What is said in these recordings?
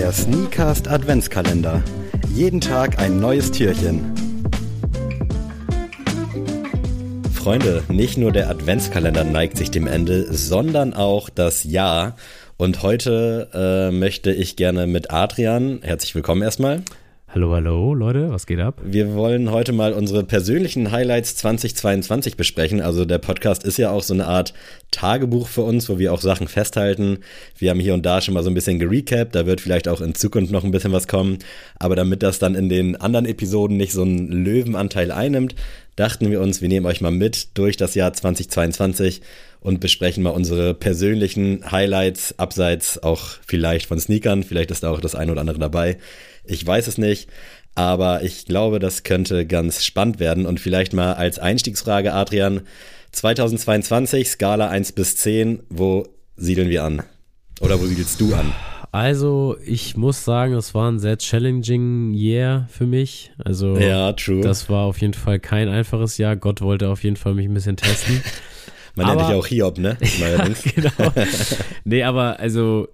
Der Sneakast Adventskalender. Jeden Tag ein neues Türchen. Freunde, nicht nur der Adventskalender neigt sich dem Ende, sondern auch das Jahr. Und heute äh, möchte ich gerne mit Adrian, herzlich willkommen erstmal. Hallo, hallo, Leute, was geht ab? Wir wollen heute mal unsere persönlichen Highlights 2022 besprechen. Also der Podcast ist ja auch so eine Art Tagebuch für uns, wo wir auch Sachen festhalten. Wir haben hier und da schon mal so ein bisschen gerecapt, da wird vielleicht auch in Zukunft noch ein bisschen was kommen. Aber damit das dann in den anderen Episoden nicht so einen Löwenanteil einnimmt, dachten wir uns, wir nehmen euch mal mit durch das Jahr 2022 und besprechen mal unsere persönlichen Highlights, abseits auch vielleicht von Sneakern. Vielleicht ist da auch das eine oder andere dabei. Ich weiß es nicht, aber ich glaube, das könnte ganz spannend werden. Und vielleicht mal als Einstiegsfrage, Adrian, 2022, Skala 1 bis 10, wo siedeln wir an? Oder wo siedelst du an? Also, ich muss sagen, es war ein sehr challenging Year für mich. Also, ja, true. das war auf jeden Fall kein einfaches Jahr. Gott wollte auf jeden Fall mich ein bisschen testen. Man aber, nennt dich auch Hiob, ne? ja, genau. nee, aber also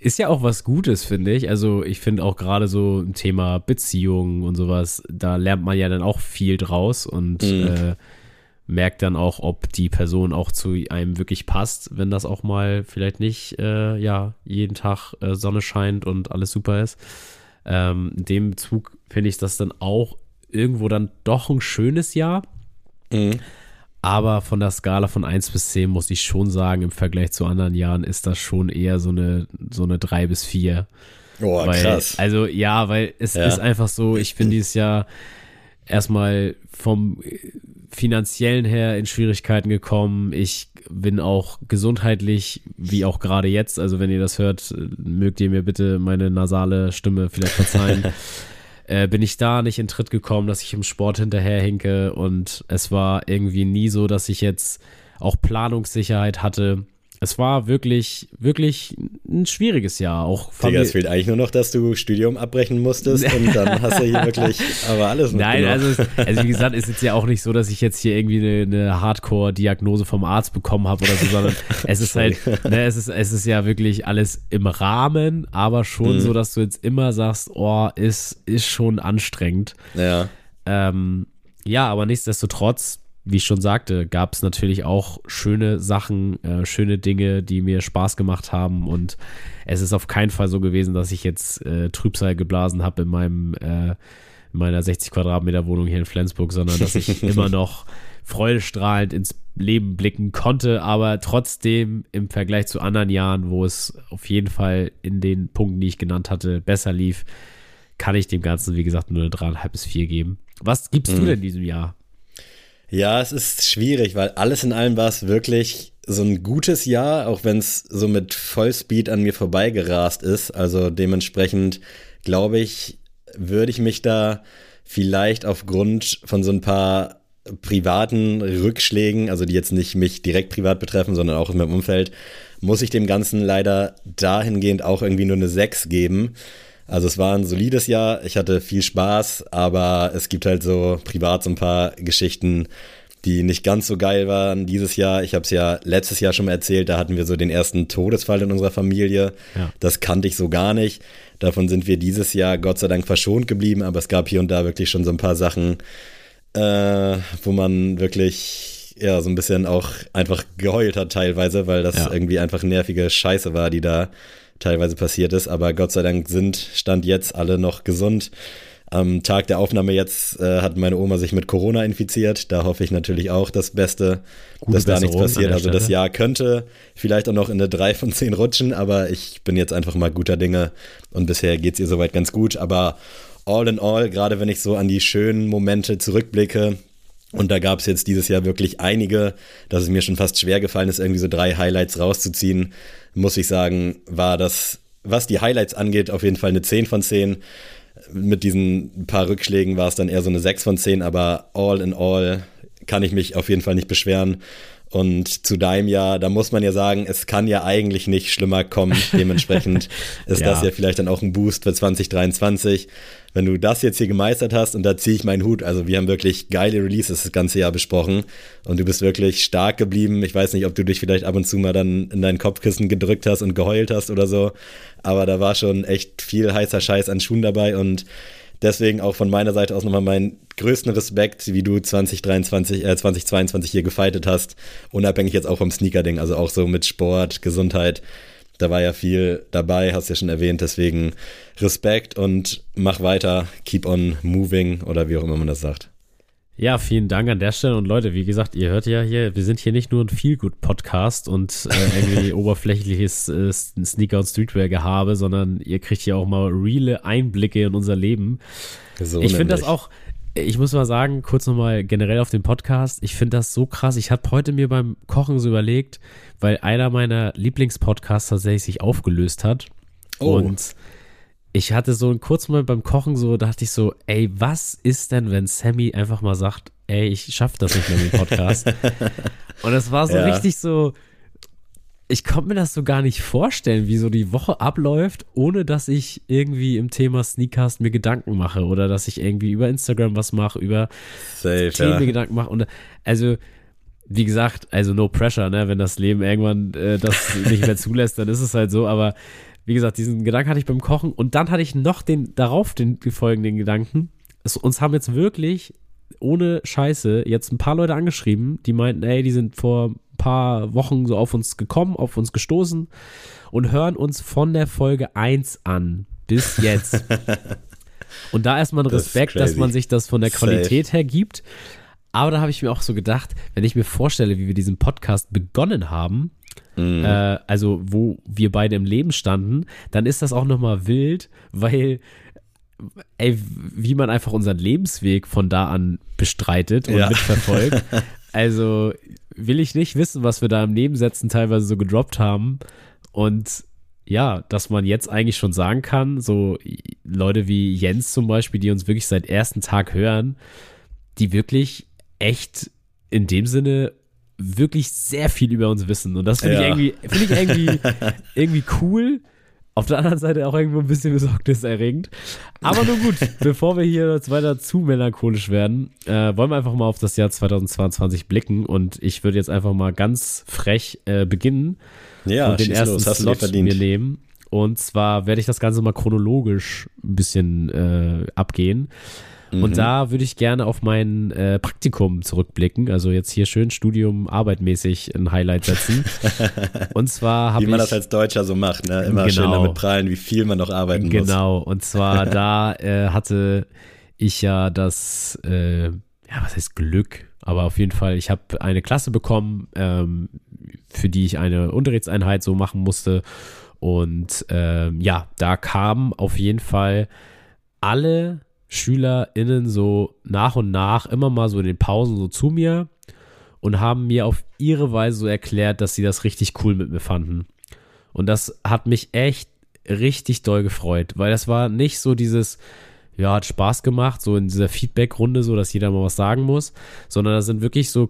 ist ja auch was Gutes, finde ich. Also ich finde auch gerade so ein Thema Beziehungen und sowas, da lernt man ja dann auch viel draus und mhm. äh, merkt dann auch, ob die Person auch zu einem wirklich passt, wenn das auch mal vielleicht nicht, äh, ja, jeden Tag äh, Sonne scheint und alles super ist. Ähm, in dem Zug finde ich das dann auch irgendwo dann doch ein schönes Jahr. Mhm. Aber von der Skala von 1 bis 10 muss ich schon sagen, im Vergleich zu anderen Jahren ist das schon eher so eine, so eine 3 bis 4. Oh, weil, krass. Also ja, weil es ja. ist einfach so, ich bin dieses Jahr erstmal vom finanziellen her in Schwierigkeiten gekommen. Ich bin auch gesundheitlich, wie auch gerade jetzt, also wenn ihr das hört, mögt ihr mir bitte meine nasale Stimme vielleicht verzeihen. äh, bin ich da nicht in Tritt gekommen, dass ich im Sport hinterherhinke. Und es war irgendwie nie so, dass ich jetzt auch Planungssicherheit hatte es war wirklich, wirklich ein schwieriges Jahr. Auch Digga, es fehlt eigentlich nur noch, dass du Studium abbrechen musstest und dann hast du hier wirklich aber alles Nein, also, also wie gesagt, ist jetzt ja auch nicht so, dass ich jetzt hier irgendwie eine, eine Hardcore-Diagnose vom Arzt bekommen habe oder so, sondern es ist halt, ne, es ist, es ist ja wirklich alles im Rahmen, aber schon mhm. so, dass du jetzt immer sagst, oh, ist, ist schon anstrengend. Ja. Ähm, ja, aber nichtsdestotrotz wie ich schon sagte, gab es natürlich auch schöne Sachen, äh, schöne Dinge, die mir Spaß gemacht haben. Und es ist auf keinen Fall so gewesen, dass ich jetzt äh, Trübsal geblasen habe in meinem äh, in meiner 60 Quadratmeter Wohnung hier in Flensburg, sondern dass ich immer noch freudestrahlend ins Leben blicken konnte, aber trotzdem im Vergleich zu anderen Jahren, wo es auf jeden Fall in den Punkten, die ich genannt hatte, besser lief, kann ich dem Ganzen, wie gesagt, nur eine dreieinhalb bis vier geben. Was gibst mhm. du denn in diesem Jahr? Ja, es ist schwierig, weil alles in allem war es wirklich so ein gutes Jahr, auch wenn es so mit Vollspeed an mir vorbeigerast ist. Also dementsprechend glaube ich, würde ich mich da vielleicht aufgrund von so ein paar privaten Rückschlägen, also die jetzt nicht mich direkt privat betreffen, sondern auch in meinem Umfeld, muss ich dem Ganzen leider dahingehend auch irgendwie nur eine 6 geben. Also es war ein solides Jahr, ich hatte viel Spaß, aber es gibt halt so privat so ein paar Geschichten, die nicht ganz so geil waren dieses Jahr. Ich habe es ja letztes Jahr schon mal erzählt, da hatten wir so den ersten Todesfall in unserer Familie. Ja. Das kannte ich so gar nicht. Davon sind wir dieses Jahr Gott sei Dank verschont geblieben, aber es gab hier und da wirklich schon so ein paar Sachen, äh, wo man wirklich ja so ein bisschen auch einfach geheult hat teilweise, weil das ja. irgendwie einfach nervige Scheiße war, die da teilweise passiert ist. Aber Gott sei Dank sind, stand jetzt alle noch gesund. Am Tag der Aufnahme jetzt äh, hat meine Oma sich mit Corona infiziert. Da hoffe ich natürlich auch das Beste, Gute dass da nichts passiert. Also das Jahr könnte vielleicht auch noch in eine 3 von 10 rutschen, aber ich bin jetzt einfach mal guter Dinge und bisher geht es ihr soweit ganz gut. Aber all in all, gerade wenn ich so an die schönen Momente zurückblicke, und da gab es jetzt dieses Jahr wirklich einige, dass es mir schon fast schwer gefallen ist, irgendwie so drei Highlights rauszuziehen. Muss ich sagen, war das, was die Highlights angeht, auf jeden Fall eine 10 von 10. Mit diesen paar Rückschlägen war es dann eher so eine 6 von 10, aber all in all kann ich mich auf jeden Fall nicht beschweren. Und zu deinem Jahr, da muss man ja sagen, es kann ja eigentlich nicht schlimmer kommen. Dementsprechend ist ja. das ja vielleicht dann auch ein Boost für 2023. Wenn du das jetzt hier gemeistert hast und da ziehe ich meinen Hut, also wir haben wirklich geile Releases das ganze Jahr besprochen und du bist wirklich stark geblieben. Ich weiß nicht, ob du dich vielleicht ab und zu mal dann in dein Kopfkissen gedrückt hast und geheult hast oder so, aber da war schon echt viel heißer Scheiß an Schuhen dabei und Deswegen auch von meiner Seite aus nochmal meinen größten Respekt, wie du 2023, äh, 2022 hier gefeitet hast. Unabhängig jetzt auch vom Sneaker-Ding, also auch so mit Sport, Gesundheit. Da war ja viel dabei, hast ja schon erwähnt. Deswegen Respekt und mach weiter, keep on moving oder wie auch immer man das sagt. Ja, vielen Dank an der Stelle. Und Leute, wie gesagt, ihr hört ja hier, wir sind hier nicht nur ein Feelgood-Podcast und äh, irgendwie oberflächliches äh, Sneaker- und Streetwear-Gehabe, sondern ihr kriegt ja auch mal reale Einblicke in unser Leben. So ich finde das auch, ich muss mal sagen, kurz nochmal generell auf den Podcast, ich finde das so krass. Ich habe heute mir beim Kochen so überlegt, weil einer meiner Lieblingspodcasts tatsächlich sich aufgelöst hat. Oh. Und ich hatte so einen kurzen Moment beim Kochen so, dachte ich so, ey, was ist denn, wenn Sammy einfach mal sagt, ey, ich schaff das nicht mehr mit dem Podcast. Und es war so ja. richtig so, ich konnte mir das so gar nicht vorstellen, wie so die Woche abläuft, ohne dass ich irgendwie im Thema Sneakcast mir Gedanken mache oder dass ich irgendwie über Instagram was mache, über Safe, Themen ja. mir Gedanken mache. Und also, wie gesagt, also no pressure, ne? Wenn das Leben irgendwann äh, das nicht mehr zulässt, dann ist es halt so, aber wie gesagt, diesen Gedanken hatte ich beim Kochen und dann hatte ich noch den darauf den folgenden Gedanken. Es, uns haben jetzt wirklich ohne Scheiße jetzt ein paar Leute angeschrieben, die meinten, ey, die sind vor ein paar Wochen so auf uns gekommen, auf uns gestoßen und hören uns von der Folge 1 an bis jetzt. und da erstmal ein Respekt, das dass man sich das von der Qualität her gibt. Aber da habe ich mir auch so gedacht, wenn ich mir vorstelle, wie wir diesen Podcast begonnen haben, mhm. äh, also wo wir beide im Leben standen, dann ist das auch nochmal wild, weil ey, wie man einfach unseren Lebensweg von da an bestreitet und ja. mitverfolgt. Also will ich nicht wissen, was wir da im Nebensätzen teilweise so gedroppt haben. Und ja, dass man jetzt eigentlich schon sagen kann, so Leute wie Jens zum Beispiel, die uns wirklich seit ersten Tag hören, die wirklich echt in dem Sinne wirklich sehr viel über uns wissen. Und das finde ja. ich irgendwie, finde ich irgendwie, irgendwie cool. Auf der anderen Seite auch irgendwo ein bisschen besorgniserregend. Aber nun gut, bevor wir hier jetzt weiter zu melancholisch werden, äh, wollen wir einfach mal auf das Jahr 2022 blicken. Und ich würde jetzt einfach mal ganz frech äh, beginnen ja, und den ersten los, Slot mir nehmen. Und zwar werde ich das Ganze mal chronologisch ein bisschen äh, abgehen. Und mhm. da würde ich gerne auf mein äh, Praktikum zurückblicken. Also jetzt hier schön Studium arbeitmäßig ein Highlight setzen. Und zwar habe ich. Wie man das als Deutscher so macht, ne? Immer genau, schön damit prallen, wie viel man noch arbeiten genau. muss. Genau. Und zwar da äh, hatte ich ja das, äh, ja, was heißt Glück? Aber auf jeden Fall, ich habe eine Klasse bekommen, ähm, für die ich eine Unterrichtseinheit so machen musste. Und ähm, ja, da kamen auf jeden Fall alle SchülerInnen so nach und nach immer mal so in den Pausen so zu mir und haben mir auf ihre Weise so erklärt, dass sie das richtig cool mit mir fanden. Und das hat mich echt richtig doll gefreut, weil das war nicht so dieses, ja, hat Spaß gemacht, so in dieser Feedback-Runde, so dass jeder mal was sagen muss, sondern das sind wirklich so,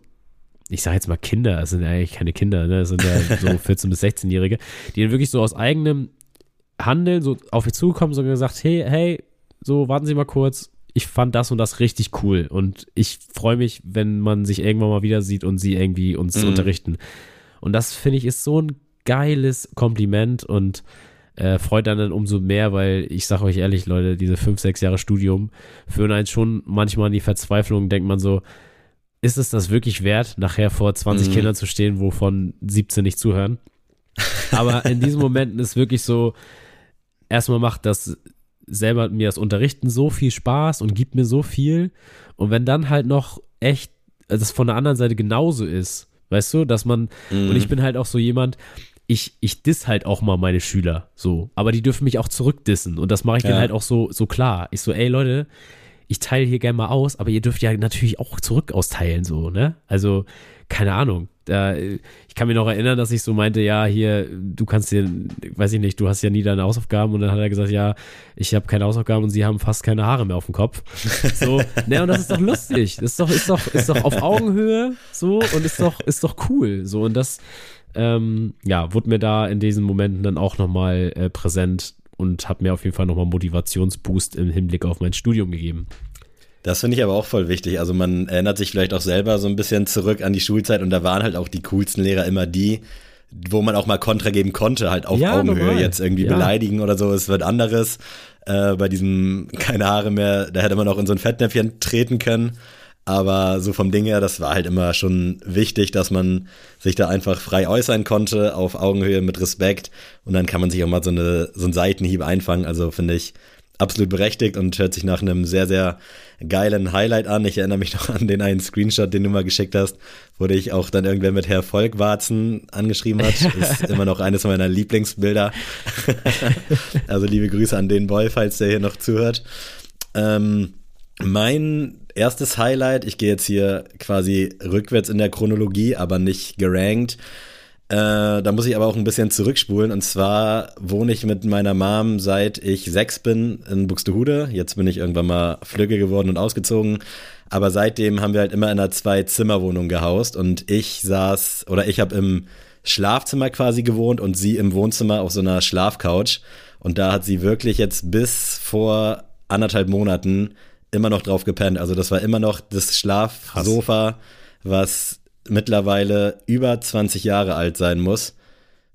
ich sage jetzt mal Kinder, das sind ja eigentlich keine Kinder, ne? das sind ja so 14- bis 16-Jährige, die dann wirklich so aus eigenem Handeln so auf mich zugekommen und gesagt, hey, hey, so, warten Sie mal kurz, ich fand das und das richtig cool und ich freue mich, wenn man sich irgendwann mal wieder sieht und sie irgendwie uns mhm. unterrichten. Und das finde ich ist so ein geiles Kompliment und äh, freut dann, dann umso mehr, weil ich sage euch ehrlich, Leute, diese fünf, sechs Jahre Studium führen eins schon manchmal in die Verzweiflung, denkt man so, ist es das wirklich wert, nachher vor 20 mhm. Kindern zu stehen, wovon 17 nicht zuhören? Aber in diesen Momenten ist wirklich so, erstmal macht das selber mir das Unterrichten so viel Spaß und gibt mir so viel. Und wenn dann halt noch echt das von der anderen Seite genauso ist, weißt du, dass man, mhm. und ich bin halt auch so jemand, ich, ich diss halt auch mal meine Schüler so, aber die dürfen mich auch zurückdissen und das mache ich ja. dann halt auch so, so klar. Ich so, ey Leute, ich teile hier gerne mal aus, aber ihr dürft ja natürlich auch zurück austeilen, so, ne? Also, keine Ahnung. Da, ich kann mich noch erinnern, dass ich so meinte, ja, hier, du kannst dir, weiß ich nicht, du hast ja nie deine Hausaufgaben und dann hat er gesagt, ja, ich habe keine Hausaufgaben und sie haben fast keine Haare mehr auf dem Kopf. So, ne, und das ist doch lustig. Das ist doch, ist doch, ist doch auf Augenhöhe so und ist doch, ist doch cool. So, und das, ähm, ja, wurde mir da in diesen Momenten dann auch nochmal äh, präsent und hat mir auf jeden Fall nochmal Motivationsboost im Hinblick auf mein Studium gegeben. Das finde ich aber auch voll wichtig. Also man erinnert sich vielleicht auch selber so ein bisschen zurück an die Schulzeit und da waren halt auch die coolsten Lehrer immer die, wo man auch mal Kontra geben konnte, halt auf ja, Augenhöhe normal. jetzt irgendwie ja. beleidigen oder so, es wird anderes. Äh, bei diesem keine Haare mehr, da hätte man auch in so ein Fettnäpfchen treten können. Aber so vom Ding her, das war halt immer schon wichtig, dass man sich da einfach frei äußern konnte, auf Augenhöhe mit Respekt. Und dann kann man sich auch mal so, eine, so einen Seitenhieb einfangen. Also finde ich absolut berechtigt und hört sich nach einem sehr, sehr geilen Highlight an. Ich erinnere mich noch an den einen Screenshot, den du mal geschickt hast, wo dich auch dann irgendwer mit Herr Volkwarzen angeschrieben hat. Ist immer noch eines meiner Lieblingsbilder. also liebe Grüße an den Boy, falls der hier noch zuhört. Ähm, mein erstes Highlight, ich gehe jetzt hier quasi rückwärts in der Chronologie, aber nicht gerankt. Äh, da muss ich aber auch ein bisschen zurückspulen. Und zwar wohne ich mit meiner Mom seit ich sechs bin in Buxtehude. Jetzt bin ich irgendwann mal flügge geworden und ausgezogen. Aber seitdem haben wir halt immer in einer Zwei-Zimmer-Wohnung gehaust. Und ich saß, oder ich habe im Schlafzimmer quasi gewohnt und sie im Wohnzimmer auf so einer Schlafcouch. Und da hat sie wirklich jetzt bis vor anderthalb Monaten immer noch drauf gepennt. Also das war immer noch das Schlafsofa, was mittlerweile über 20 Jahre alt sein muss.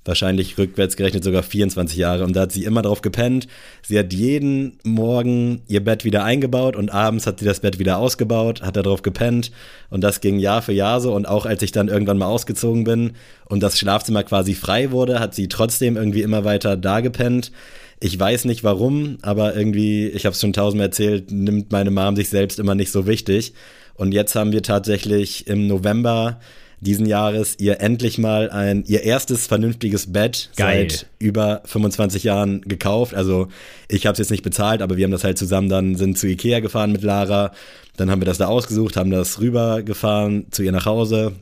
Wahrscheinlich rückwärts gerechnet sogar 24 Jahre. Und da hat sie immer drauf gepennt. Sie hat jeden Morgen ihr Bett wieder eingebaut und abends hat sie das Bett wieder ausgebaut, hat da drauf gepennt. Und das ging Jahr für Jahr so. Und auch als ich dann irgendwann mal ausgezogen bin und das Schlafzimmer quasi frei wurde, hat sie trotzdem irgendwie immer weiter da gepennt. Ich weiß nicht warum, aber irgendwie, ich habe es schon tausendmal erzählt, nimmt meine Mom sich selbst immer nicht so wichtig. Und jetzt haben wir tatsächlich im November diesen Jahres ihr endlich mal ein ihr erstes vernünftiges Bett Geil. seit über 25 Jahren gekauft. Also ich habe es jetzt nicht bezahlt, aber wir haben das halt zusammen dann sind zu Ikea gefahren mit Lara. Dann haben wir das da ausgesucht, haben das rübergefahren zu ihr nach Hause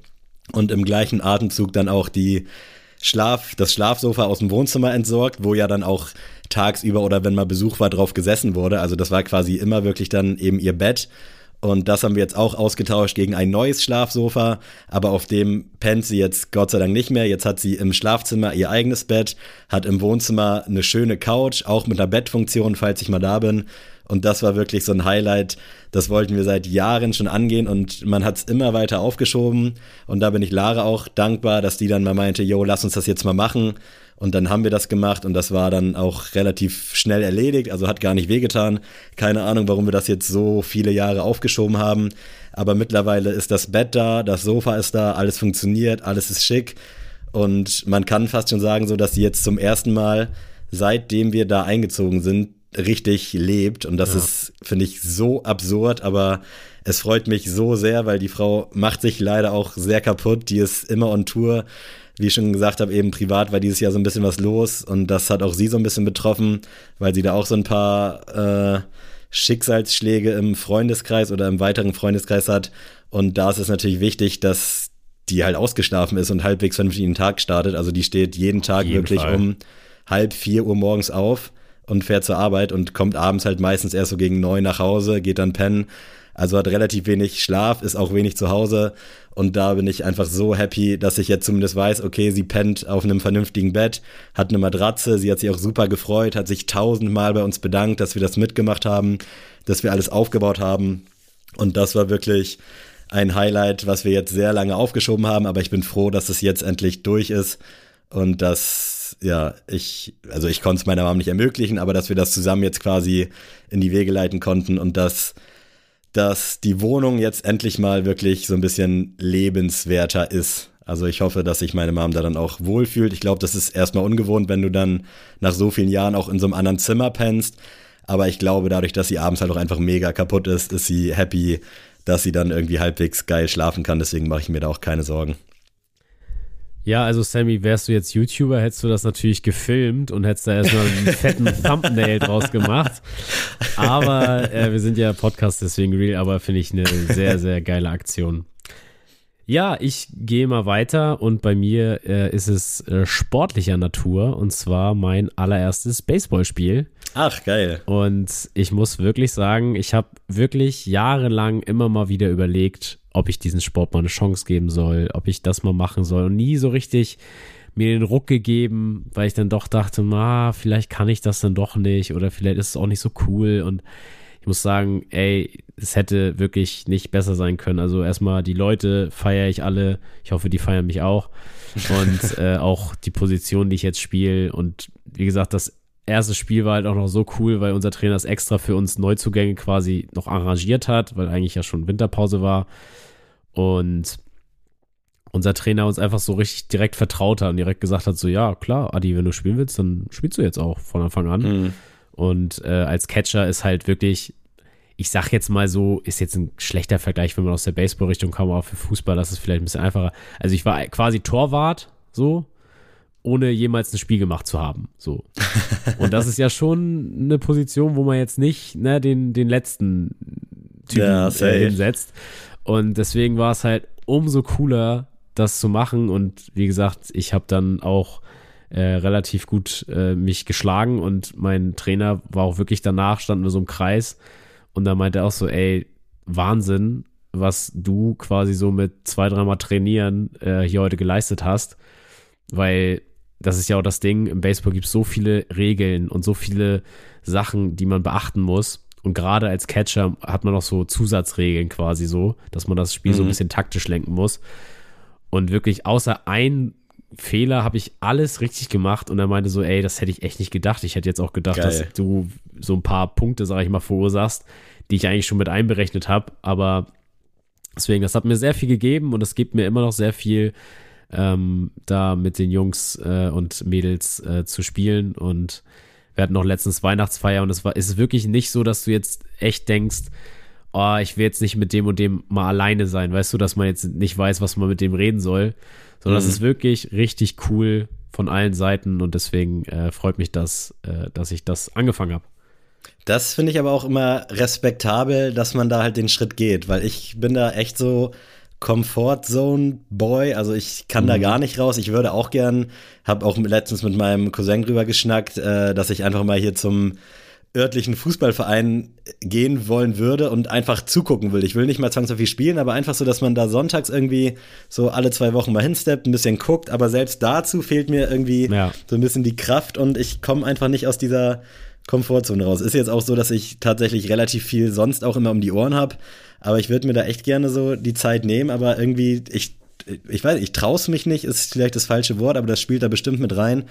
und im gleichen Atemzug dann auch die Schlaf, das Schlafsofa aus dem Wohnzimmer entsorgt, wo ja dann auch tagsüber oder wenn mal Besuch war, drauf gesessen wurde. Also das war quasi immer wirklich dann eben ihr Bett. Und das haben wir jetzt auch ausgetauscht gegen ein neues Schlafsofa, aber auf dem pennt sie jetzt Gott sei Dank nicht mehr. Jetzt hat sie im Schlafzimmer ihr eigenes Bett, hat im Wohnzimmer eine schöne Couch, auch mit einer Bettfunktion, falls ich mal da bin. Und das war wirklich so ein Highlight. Das wollten wir seit Jahren schon angehen und man hat es immer weiter aufgeschoben. Und da bin ich Lara auch dankbar, dass die dann mal meinte, yo, lass uns das jetzt mal machen. Und dann haben wir das gemacht und das war dann auch relativ schnell erledigt, also hat gar nicht wehgetan. Keine Ahnung, warum wir das jetzt so viele Jahre aufgeschoben haben. Aber mittlerweile ist das Bett da, das Sofa ist da, alles funktioniert, alles ist schick. Und man kann fast schon sagen, so dass sie jetzt zum ersten Mal, seitdem wir da eingezogen sind, richtig lebt. Und das ja. ist, finde ich, so absurd, aber es freut mich so sehr, weil die Frau macht sich leider auch sehr kaputt. Die ist immer on Tour wie ich schon gesagt habe, eben privat war dieses Jahr so ein bisschen was los und das hat auch sie so ein bisschen betroffen, weil sie da auch so ein paar äh, Schicksalsschläge im Freundeskreis oder im weiteren Freundeskreis hat. Und da ist es natürlich wichtig, dass die halt ausgeschlafen ist und halbwegs vernünftig den Tag startet. Also die steht jeden Tag jeden wirklich Fall. um halb vier Uhr morgens auf und fährt zur Arbeit und kommt abends halt meistens erst so gegen neun nach Hause, geht dann pennen. Also hat relativ wenig Schlaf, ist auch wenig zu Hause. Und da bin ich einfach so happy, dass ich jetzt zumindest weiß, okay, sie pennt auf einem vernünftigen Bett, hat eine Matratze, sie hat sich auch super gefreut, hat sich tausendmal bei uns bedankt, dass wir das mitgemacht haben, dass wir alles aufgebaut haben. Und das war wirklich ein Highlight, was wir jetzt sehr lange aufgeschoben haben, aber ich bin froh, dass es jetzt endlich durch ist und dass, ja, ich, also ich konnte es meiner Mom nicht ermöglichen, aber dass wir das zusammen jetzt quasi in die Wege leiten konnten und dass dass die Wohnung jetzt endlich mal wirklich so ein bisschen lebenswerter ist. Also ich hoffe, dass sich meine Mom da dann auch wohlfühlt. Ich glaube, das ist erstmal ungewohnt, wenn du dann nach so vielen Jahren auch in so einem anderen Zimmer pennst. Aber ich glaube, dadurch, dass sie abends halt auch einfach mega kaputt ist, ist sie happy, dass sie dann irgendwie halbwegs geil schlafen kann. Deswegen mache ich mir da auch keine Sorgen. Ja, also Sammy, wärst du jetzt YouTuber, hättest du das natürlich gefilmt und hättest da erstmal einen fetten Thumbnail draus gemacht. Aber äh, wir sind ja Podcast, deswegen real, aber finde ich eine sehr, sehr geile Aktion. Ja, ich gehe mal weiter und bei mir äh, ist es äh, sportlicher Natur und zwar mein allererstes Baseballspiel. Ach, geil. Und ich muss wirklich sagen, ich habe wirklich jahrelang immer mal wieder überlegt, ob ich diesen Sport mal eine Chance geben soll, ob ich das mal machen soll und nie so richtig mir den Ruck gegeben, weil ich dann doch dachte, ma, vielleicht kann ich das dann doch nicht oder vielleicht ist es auch nicht so cool und ich muss sagen, ey, es hätte wirklich nicht besser sein können. Also erstmal die Leute feiere ich alle. Ich hoffe, die feiern mich auch. Und äh, auch die Position, die ich jetzt spiele. Und wie gesagt, das erste Spiel war halt auch noch so cool, weil unser Trainer es extra für uns Neuzugänge quasi noch arrangiert hat, weil eigentlich ja schon Winterpause war. Und unser Trainer uns einfach so richtig direkt vertraut hat und direkt gesagt hat: so, ja, klar, Adi, wenn du spielen willst, dann spielst du jetzt auch von Anfang an. Mhm. Und äh, als Catcher ist halt wirklich, ich sag jetzt mal so, ist jetzt ein schlechter Vergleich, wenn man aus der Baseball-Richtung kommt, aber für Fußball, das ist vielleicht ein bisschen einfacher. Also ich war quasi Torwart, so, ohne jemals ein Spiel gemacht zu haben. So. Und das ist ja schon eine Position, wo man jetzt nicht ne, den, den letzten Typen ja, äh, hinsetzt. Und deswegen war es halt umso cooler, das zu machen. Und wie gesagt, ich habe dann auch äh, relativ gut äh, mich geschlagen und mein Trainer war auch wirklich danach, stand nur so im Kreis und da meinte er auch so, ey, Wahnsinn, was du quasi so mit zwei, dreimal trainieren äh, hier heute geleistet hast, weil das ist ja auch das Ding, im Baseball gibt es so viele Regeln und so viele Sachen, die man beachten muss. Und gerade als Catcher hat man auch so Zusatzregeln quasi so, dass man das Spiel mhm. so ein mhm. bisschen taktisch lenken muss. Und wirklich außer ein Fehler habe ich alles richtig gemacht und er meinte so, ey, das hätte ich echt nicht gedacht. Ich hätte jetzt auch gedacht, Geil. dass du so ein paar Punkte, sage ich mal, verursachst, die ich eigentlich schon mit einberechnet habe. Aber deswegen, das hat mir sehr viel gegeben und es gibt mir immer noch sehr viel, ähm, da mit den Jungs äh, und Mädels äh, zu spielen. Und wir hatten noch letztens Weihnachtsfeier und es war, ist wirklich nicht so, dass du jetzt echt denkst, oh, ich will jetzt nicht mit dem und dem mal alleine sein, weißt du, dass man jetzt nicht weiß, was man mit dem reden soll, sondern mhm. das ist wirklich richtig cool von allen Seiten und deswegen äh, freut mich das, äh, dass ich das angefangen habe. Das finde ich aber auch immer respektabel, dass man da halt den Schritt geht, weil ich bin da echt so Comfort Zone Boy, also ich kann mhm. da gar nicht raus. Ich würde auch gern, habe auch letztens mit meinem Cousin drüber geschnackt, äh, dass ich einfach mal hier zum örtlichen Fußballverein gehen wollen würde und einfach zugucken will. Ich will nicht mal zwangsläufig spielen, aber einfach so, dass man da sonntags irgendwie so alle zwei Wochen mal hinsteppt, ein bisschen guckt, aber selbst dazu fehlt mir irgendwie ja. so ein bisschen die Kraft und ich komme einfach nicht aus dieser Komfortzone raus. Ist jetzt auch so, dass ich tatsächlich relativ viel sonst auch immer um die Ohren habe, aber ich würde mir da echt gerne so die Zeit nehmen, aber irgendwie, ich, ich weiß, ich traue mich nicht, ist vielleicht das falsche Wort, aber das spielt da bestimmt mit rein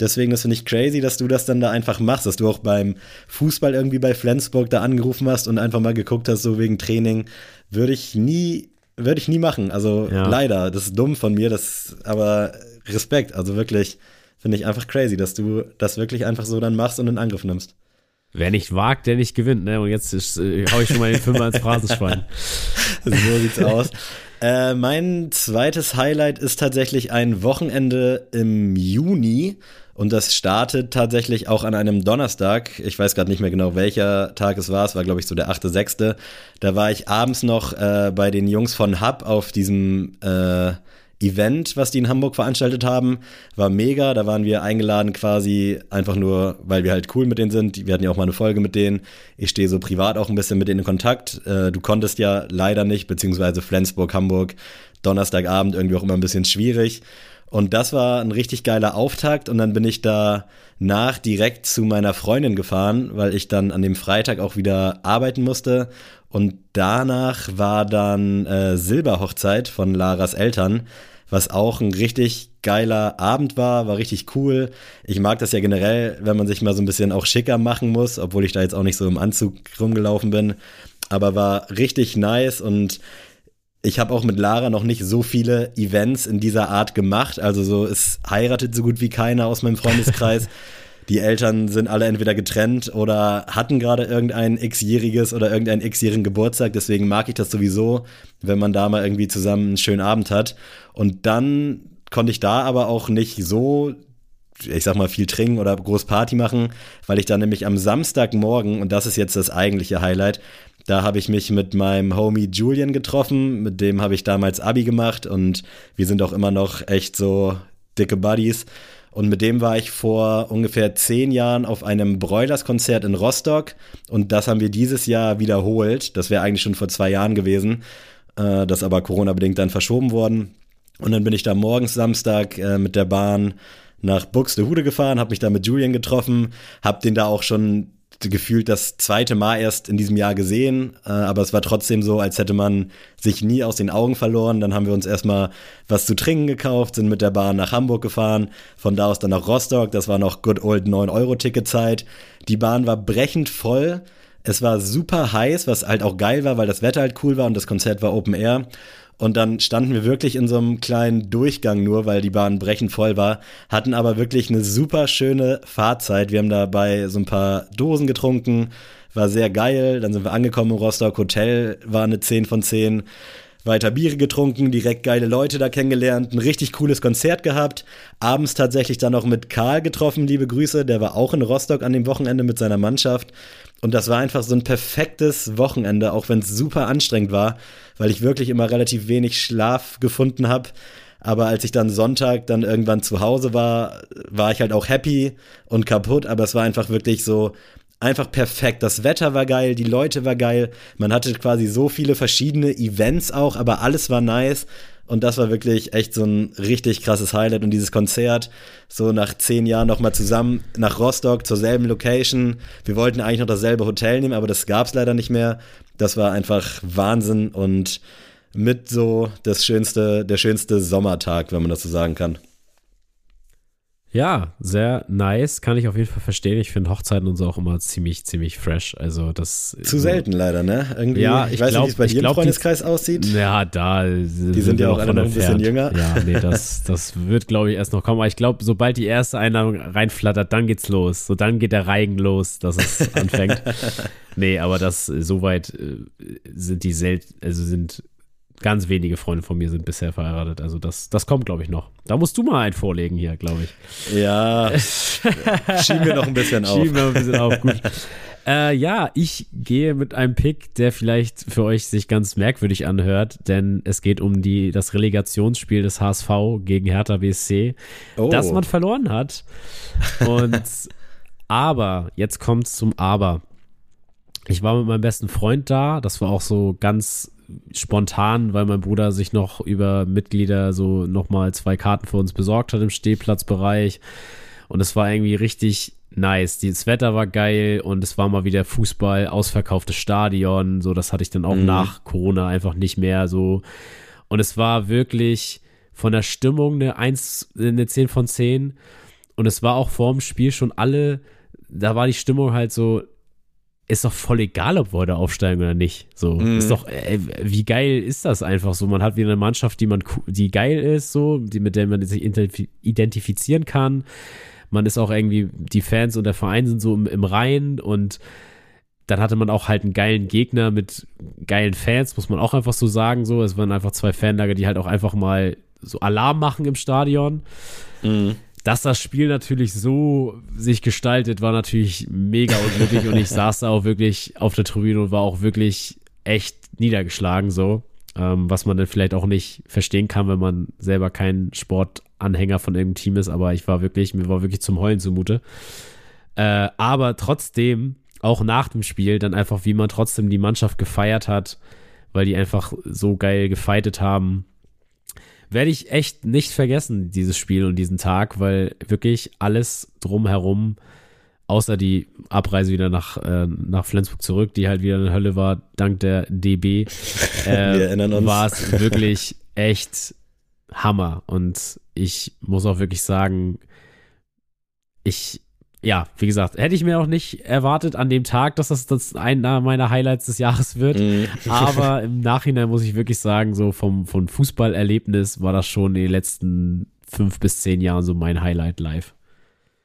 Deswegen ist es nicht crazy, dass du das dann da einfach machst, dass du auch beim Fußball irgendwie bei Flensburg da angerufen hast und einfach mal geguckt hast, so wegen Training. Würde ich nie, würde ich nie machen. Also ja. leider, das ist dumm von mir, das, aber Respekt. Also wirklich, finde ich einfach crazy, dass du das wirklich einfach so dann machst und in Angriff nimmst. Wer nicht wagt, der nicht gewinnt, ne? Und jetzt ist, äh, hau ich schon mal den Fünfer ins Phrasenschwein. so sieht's aus. Äh, mein zweites Highlight ist tatsächlich ein Wochenende im Juni. Und das startet tatsächlich auch an einem Donnerstag. Ich weiß gerade nicht mehr genau, welcher Tag es war. Es war, glaube ich, so der 8.6. Da war ich abends noch äh, bei den Jungs von Hub auf diesem äh, Event, was die in Hamburg veranstaltet haben. War mega. Da waren wir eingeladen quasi einfach nur, weil wir halt cool mit denen sind. Wir hatten ja auch mal eine Folge mit denen. Ich stehe so privat auch ein bisschen mit denen in Kontakt. Äh, du konntest ja leider nicht, beziehungsweise Flensburg, Hamburg, Donnerstagabend irgendwie auch immer ein bisschen schwierig. Und das war ein richtig geiler Auftakt. Und dann bin ich da nach direkt zu meiner Freundin gefahren, weil ich dann an dem Freitag auch wieder arbeiten musste. Und danach war dann äh, Silberhochzeit von Laras Eltern, was auch ein richtig geiler Abend war, war richtig cool. Ich mag das ja generell, wenn man sich mal so ein bisschen auch schicker machen muss, obwohl ich da jetzt auch nicht so im Anzug rumgelaufen bin. Aber war richtig nice und ich habe auch mit Lara noch nicht so viele Events in dieser Art gemacht. Also so, es heiratet so gut wie keiner aus meinem Freundeskreis. Die Eltern sind alle entweder getrennt oder hatten gerade irgendein x-jähriges oder irgendeinen x-jährigen Geburtstag. Deswegen mag ich das sowieso, wenn man da mal irgendwie zusammen einen schönen Abend hat. Und dann konnte ich da aber auch nicht so ich sag mal, viel trinken oder groß Party machen, weil ich dann nämlich am Samstagmorgen, und das ist jetzt das eigentliche Highlight, da habe ich mich mit meinem Homie Julian getroffen, mit dem habe ich damals Abi gemacht und wir sind auch immer noch echt so dicke Buddies. Und mit dem war ich vor ungefähr zehn Jahren auf einem Broilers-Konzert in Rostock. Und das haben wir dieses Jahr wiederholt. Das wäre eigentlich schon vor zwei Jahren gewesen. Äh, das aber Corona-bedingt dann verschoben worden. Und dann bin ich da morgens Samstag äh, mit der Bahn nach Buxtehude gefahren, habe mich da mit Julian getroffen, habe den da auch schon gefühlt das zweite Mal erst in diesem Jahr gesehen, äh, aber es war trotzdem so, als hätte man sich nie aus den Augen verloren. Dann haben wir uns erstmal was zu trinken gekauft, sind mit der Bahn nach Hamburg gefahren, von da aus dann nach Rostock. Das war noch good old 9-Euro-Ticket-Zeit. Die Bahn war brechend voll. Es war super heiß, was halt auch geil war, weil das Wetter halt cool war und das Konzert war Open Air. Und dann standen wir wirklich in so einem kleinen Durchgang nur, weil die Bahn brechend voll war, hatten aber wirklich eine super schöne Fahrzeit. Wir haben dabei so ein paar Dosen getrunken, war sehr geil. Dann sind wir angekommen im Rostock Hotel, war eine 10 von 10 weiter Biere getrunken, direkt geile Leute da kennengelernt, ein richtig cooles Konzert gehabt. Abends tatsächlich dann noch mit Karl getroffen, liebe Grüße. Der war auch in Rostock an dem Wochenende mit seiner Mannschaft. Und das war einfach so ein perfektes Wochenende, auch wenn es super anstrengend war, weil ich wirklich immer relativ wenig Schlaf gefunden habe. Aber als ich dann Sonntag dann irgendwann zu Hause war, war ich halt auch happy und kaputt. Aber es war einfach wirklich so einfach perfekt. Das Wetter war geil, die Leute war geil. Man hatte quasi so viele verschiedene Events auch, aber alles war nice. Und das war wirklich echt so ein richtig krasses Highlight. Und dieses Konzert, so nach zehn Jahren nochmal zusammen nach Rostock zur selben Location. Wir wollten eigentlich noch dasselbe Hotel nehmen, aber das gab's leider nicht mehr. Das war einfach Wahnsinn und mit so das schönste, der schönste Sommertag, wenn man das so sagen kann. Ja, sehr nice. Kann ich auf jeden Fall verstehen. Ich finde Hochzeiten und so auch immer ziemlich, ziemlich fresh. Also das. Zu selten leider, ne? Irgendwie, ja, ich, ich weiß glaub, nicht, wie es bei dir im Freundeskreis die, aussieht. Ja, da. Die sind, sind ja auch alle noch ein bisschen jünger. Ja, nee, das, das wird, glaube ich, erst noch kommen. Aber ich glaube, sobald die erste Einladung reinflattert, dann geht's los. So, dann geht der Reigen los, dass es anfängt. nee, aber das, soweit äh, sind die selten, also sind ganz wenige Freunde von mir sind bisher verheiratet. Also das, das kommt, glaube ich, noch. Da musst du mal einen vorlegen hier, glaube ich. Ja. schieben wir noch ein bisschen auf. Schieben wir noch ein bisschen auf, gut. Äh, ja, ich gehe mit einem Pick, der vielleicht für euch sich ganz merkwürdig anhört, denn es geht um die, das Relegationsspiel des HSV gegen Hertha BSC, oh. das man verloren hat. Und aber, jetzt kommt es zum Aber. Ich war mit meinem besten Freund da, das war auch so ganz spontan, weil mein Bruder sich noch über Mitglieder so nochmal zwei Karten für uns besorgt hat im Stehplatzbereich. Und es war irgendwie richtig nice. Das Wetter war geil und es war mal wieder Fußball, ausverkauftes Stadion. So, das hatte ich dann auch mhm. nach Corona einfach nicht mehr so. Und es war wirklich von der Stimmung eine 1, eine 10 von 10. Und es war auch vor dem Spiel schon alle, da war die Stimmung halt so, ist doch voll egal, ob wir da aufsteigen oder nicht. So, mm. ist doch, äh, wie geil ist das einfach so? Man hat wieder eine Mannschaft, die man, die geil ist, so, die, mit der man sich identifizieren kann. Man ist auch irgendwie, die Fans und der Verein sind so im, im Reihen und dann hatte man auch halt einen geilen Gegner mit geilen Fans, muss man auch einfach so sagen. So, es waren einfach zwei Fanlager, die halt auch einfach mal so Alarm machen im Stadion. Mhm dass das Spiel natürlich so sich gestaltet, war natürlich mega unglücklich und ich saß da auch wirklich auf der Tribüne und war auch wirklich echt niedergeschlagen so, ähm, was man dann vielleicht auch nicht verstehen kann, wenn man selber kein Sportanhänger von irgendeinem Team ist, aber ich war wirklich, mir war wirklich zum Heulen zumute. Äh, aber trotzdem, auch nach dem Spiel, dann einfach, wie man trotzdem die Mannschaft gefeiert hat, weil die einfach so geil gefeitet haben werde ich echt nicht vergessen, dieses Spiel und diesen Tag, weil wirklich alles drumherum, außer die Abreise wieder nach, äh, nach Flensburg zurück, die halt wieder eine Hölle war, dank der DB, äh, war es wirklich echt Hammer. Und ich muss auch wirklich sagen, ich ja, wie gesagt, hätte ich mir auch nicht erwartet an dem Tag, dass das, das einer meiner Highlights des Jahres wird. Mm. Aber im Nachhinein muss ich wirklich sagen, so vom, vom Fußballerlebnis war das schon in den letzten fünf bis zehn Jahren so mein Highlight live.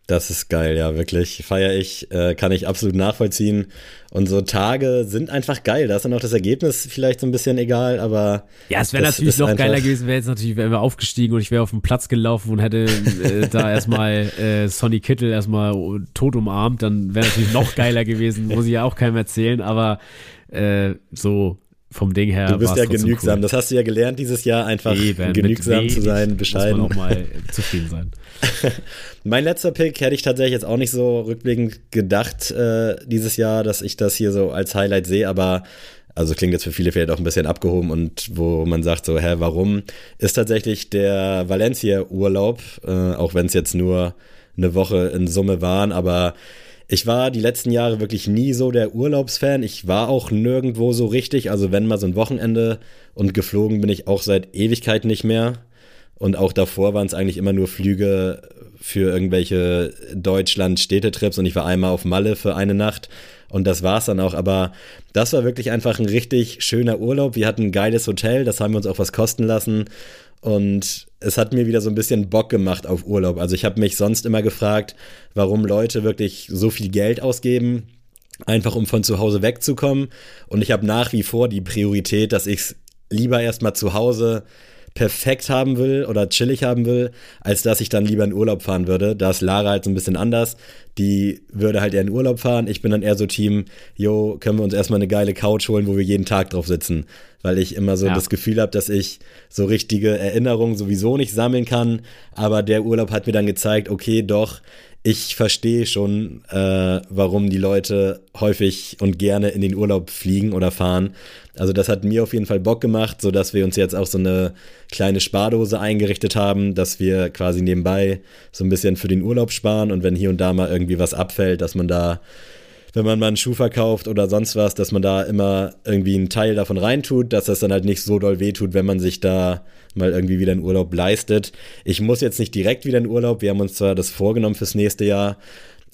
Das ist geil, ja, wirklich. Feier ich, äh, kann ich absolut nachvollziehen. Und so Tage sind einfach geil. Da ist dann auch das Ergebnis vielleicht so ein bisschen egal, aber. Ja, es wäre natürlich noch geiler gewesen, wäre jetzt natürlich, wir aufgestiegen und ich wäre auf den Platz gelaufen und hätte äh, da erstmal äh, Sonny Kittel erstmal tot umarmt, dann wäre natürlich noch geiler gewesen, muss ich ja auch keinem erzählen, aber äh, so vom Ding her. Du bist ja genügsam. Cool. Das hast du ja gelernt dieses Jahr, einfach Eben, genügsam zu sein, bescheiden. Muss man auch mal zufrieden sein. mein letzter Pick hätte ich tatsächlich jetzt auch nicht so rückblickend gedacht äh, dieses Jahr, dass ich das hier so als Highlight sehe, aber also klingt jetzt für viele vielleicht auch ein bisschen abgehoben und wo man sagt so, hä, warum, ist tatsächlich der Valencia-Urlaub, äh, auch wenn es jetzt nur eine Woche in Summe waren, aber ich war die letzten Jahre wirklich nie so der Urlaubsfan. Ich war auch nirgendwo so richtig. Also wenn mal so ein Wochenende und geflogen bin ich auch seit Ewigkeit nicht mehr. Und auch davor waren es eigentlich immer nur Flüge für irgendwelche Deutschland-Städtetrips und ich war einmal auf Malle für eine Nacht und das war's dann auch. Aber das war wirklich einfach ein richtig schöner Urlaub. Wir hatten ein geiles Hotel, das haben wir uns auch was kosten lassen und es hat mir wieder so ein bisschen Bock gemacht auf Urlaub. Also ich habe mich sonst immer gefragt, warum Leute wirklich so viel Geld ausgeben, einfach um von zu Hause wegzukommen. Und ich habe nach wie vor die Priorität, dass ich es lieber erstmal zu Hause perfekt haben will oder chillig haben will, als dass ich dann lieber in Urlaub fahren würde. Da ist Lara halt so ein bisschen anders. Die würde halt eher in Urlaub fahren. Ich bin dann eher so Team, jo, können wir uns erstmal eine geile Couch holen, wo wir jeden Tag drauf sitzen. Weil ich immer so ja. das Gefühl habe, dass ich so richtige Erinnerungen sowieso nicht sammeln kann. Aber der Urlaub hat mir dann gezeigt, okay, doch, ich verstehe schon, äh, warum die Leute häufig und gerne in den Urlaub fliegen oder fahren. Also das hat mir auf jeden Fall Bock gemacht, so dass wir uns jetzt auch so eine kleine Spardose eingerichtet haben, dass wir quasi nebenbei so ein bisschen für den Urlaub sparen und wenn hier und da mal irgendwie was abfällt, dass man da wenn man mal einen Schuh verkauft oder sonst was, dass man da immer irgendwie einen Teil davon reintut, dass das dann halt nicht so doll wehtut, wenn man sich da mal irgendwie wieder einen Urlaub leistet. Ich muss jetzt nicht direkt wieder in Urlaub, wir haben uns zwar das vorgenommen fürs nächste Jahr,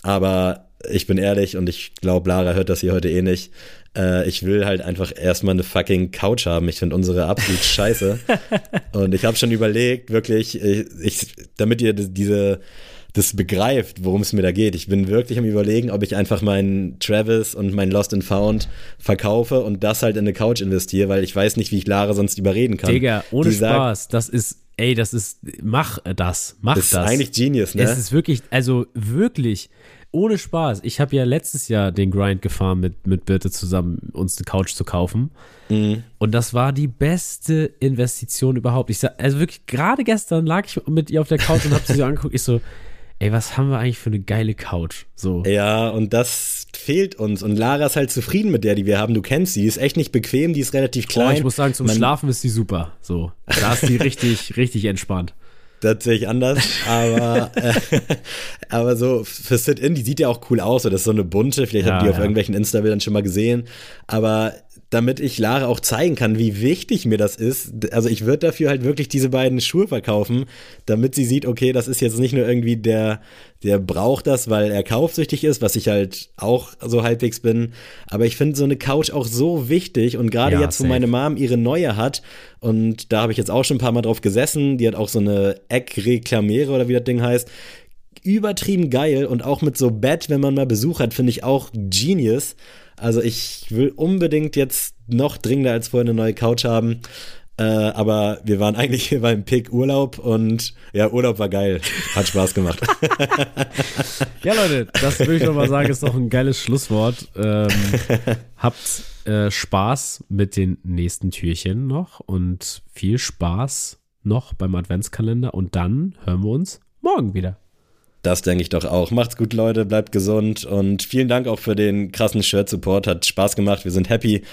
aber ich bin ehrlich und ich glaube, Lara hört das hier heute eh nicht. Äh, ich will halt einfach erstmal eine fucking Couch haben. Ich finde unsere absolut scheiße. und ich habe schon überlegt, wirklich, ich, ich, damit ihr diese das begreift, worum es mir da geht. Ich bin wirklich am überlegen, ob ich einfach meinen Travis und mein Lost and Found verkaufe und das halt in eine Couch investiere, weil ich weiß nicht, wie ich Lara sonst überreden kann. Digga, ohne Die Spaß, sagt, das ist, ey, das ist, mach das, mach das. Das ist eigentlich Genius, ne? Es ist wirklich, also wirklich, ohne Spaß. Ich habe ja letztes Jahr den Grind gefahren mit, mit Birte zusammen, uns eine Couch zu kaufen. Mhm. Und das war die beste Investition überhaupt. Ich sag, also wirklich, gerade gestern lag ich mit ihr auf der Couch und habe sie so angeguckt. Ich so, ey, was haben wir eigentlich für eine geile Couch? So. Ja, und das fehlt uns. Und Lara ist halt zufrieden mit der, die wir haben. Du kennst sie, die ist echt nicht bequem, die ist relativ klein. Oh, ich muss sagen, zum Man Schlafen ist die super. So. Da ist die richtig, richtig entspannt. Das sehe ich anders, aber, äh, aber so für Sit-In, die sieht ja auch cool aus. Das ist so eine bunte, vielleicht ja, habt ihr ja. auf irgendwelchen Insta-Bildern schon mal gesehen. Aber damit ich Lara auch zeigen kann, wie wichtig mir das ist. Also ich würde dafür halt wirklich diese beiden Schuhe verkaufen, damit sie sieht, okay, das ist jetzt nicht nur irgendwie der, der braucht das, weil er kaufsüchtig ist, was ich halt auch so halbwegs bin. Aber ich finde so eine Couch auch so wichtig und gerade ja, jetzt, safe. wo meine Mom ihre neue hat und da habe ich jetzt auch schon ein paar Mal drauf gesessen, die hat auch so eine Eckreklamere oder wie das Ding heißt übertrieben geil und auch mit so Bett, wenn man mal Besuch hat, finde ich auch genius. Also ich will unbedingt jetzt noch dringender als vorher eine neue Couch haben. Äh, aber wir waren eigentlich hier beim Pick Urlaub und ja, Urlaub war geil. Hat Spaß gemacht. ja, Leute, das würde ich noch mal sagen, ist doch ein geiles Schlusswort. Ähm, habt äh, Spaß mit den nächsten Türchen noch und viel Spaß noch beim Adventskalender und dann hören wir uns morgen wieder. Das denke ich doch auch. Macht's gut, Leute, bleibt gesund und vielen Dank auch für den krassen Shirt-Support. Hat Spaß gemacht, wir sind happy.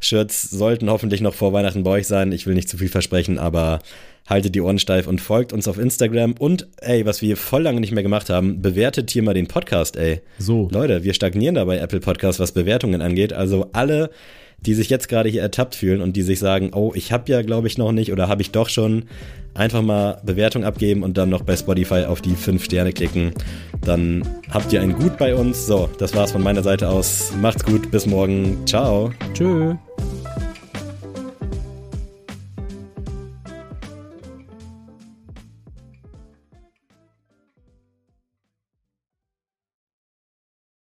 Shirts sollten hoffentlich noch vor Weihnachten bei euch sein. Ich will nicht zu viel versprechen, aber haltet die Ohren steif und folgt uns auf Instagram. Und ey, was wir voll lange nicht mehr gemacht haben, bewertet hier mal den Podcast, ey. So. Leute, wir stagnieren da bei Apple Podcast, was Bewertungen angeht. Also alle die sich jetzt gerade hier ertappt fühlen und die sich sagen, oh, ich habe ja, glaube ich, noch nicht oder habe ich doch schon, einfach mal Bewertung abgeben und dann noch bei Spotify auf die 5 Sterne klicken. Dann habt ihr ein Gut bei uns. So, das war's von meiner Seite aus. Macht's gut, bis morgen. Ciao. Tschö.